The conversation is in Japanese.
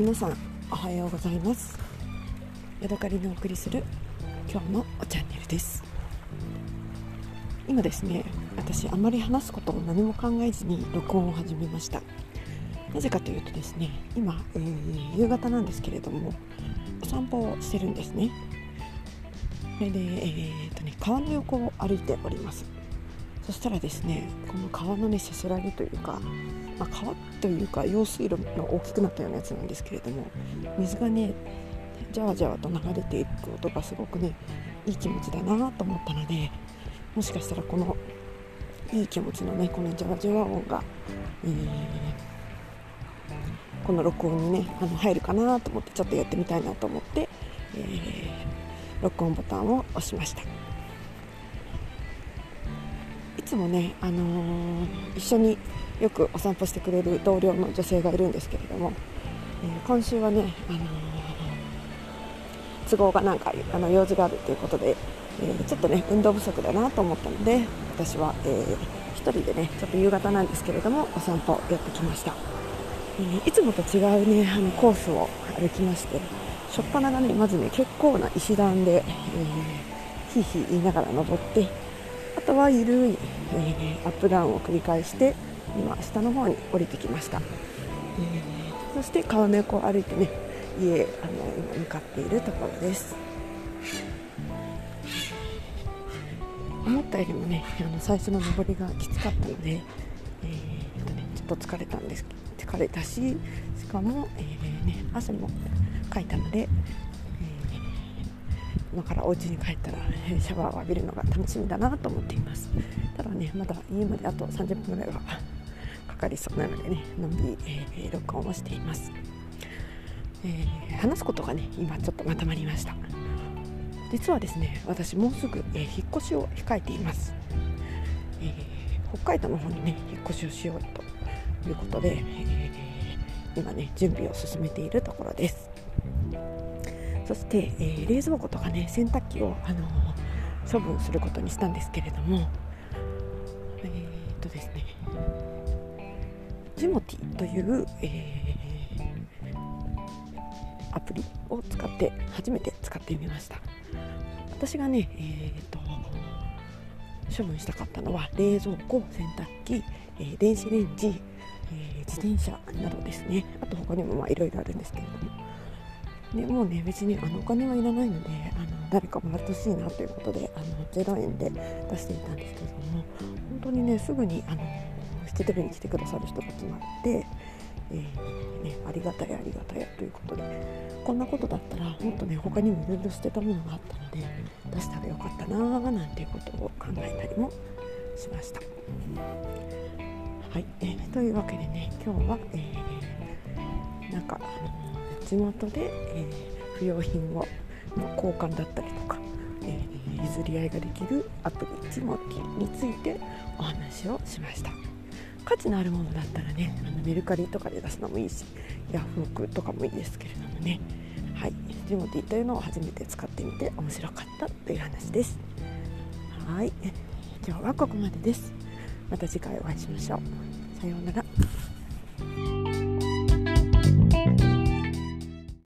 皆さんおはようございます。ヤドカリのお送りする今日のチャンネルです。今ですね私あまり話すことを何も考えずに録音を始めました。なぜかというとですね今、えー、夕方なんですけれどもお散歩をしてるんですね。それで、えーとね、川の横を歩いております。そしたらですねこの川のねせせらぎというかまあ、川というか用水路の大きくなったようなやつなんですけれども水がねじゃわじゃわと流れていく音がすごくねいい気持ちだなと思ったのでもしかしたらこのいい気持ちのねこのじゃわじゃわ音が、えー、この録音にねあの入るかなと思ってちょっとやってみたいなと思って、えー、録音ボタンを押しました。つもね、あのー、一緒によくお散歩してくれる同僚の女性がいるんですけれども、えー、今週はね、あのー、都合がなんかあの用事があるということで、え、ちょっとね運動不足だなと思ったので私は、えー、1人でねちょっと夕方なんですけれどもお散歩やってきました、え、いつもと違うねあのコースを歩きまして初っ端がねまずね結構な石段で、えー、ひいひい言いながら登ってあとは緩い、えー、アップダウンを繰り返して今下の方に降りてきました、えー、そして川の横を歩いてね家あの今向かっているところです。思ったよりもねあの最初の上りがきつかったので、えーとね、ちょっと疲れたんです疲れたししかも、えーね、汗もかいたので、今からお家に帰ったらシャワーを浴びるのが楽しみだなと思っています。ただねまだ家まであと30分ぐらいはかかりそうなのでねのんびり、えー、録音をしています、えー、話すことがね今ちょっとまとまりました。実はですね私もうすぐ、えー、引っ越しを控えています、え北海道の方にね引っ越しをしようということで、え今ね準備を進めているところです。そして、え冷蔵庫とかね洗濯機を、あの処分することにしたんですけれどもえー、っとですねジモティという、えー、アプリを使って初めて使ってみました。私がね、えーと、処分したかったのは冷蔵庫洗濯機、えー、電子レンジ、え、自転車などですね。あと他にもいろいろあるんですけれども。でもうね別にあのお金はいらないのであの誰かもらってほしいなということであの0円で出していたんですけれども本当にねすぐにあの引き取りに来てくださる人が決まって、えー、ね、ありがたいありがたいということでこんなことだったらもっとね他にもいろいろ捨てたものがあったので出したらよかったなーなんていうことを考えたりもしました。はい、えー、というわけでね今日は、えー、なんか、あの地元で、えー、不用品を交換だったりとか、えー、譲り合いができるアプリジモティについてお話をしました。価値のあるものだったらねあのメルカリとかで出すのもいいしヤフオクとかもいいですけれどもね。はい。ジモティというのを初めて使ってみて面白かったという話です。はい。今日はここまでです。また次回お会いしましょう。さようなら。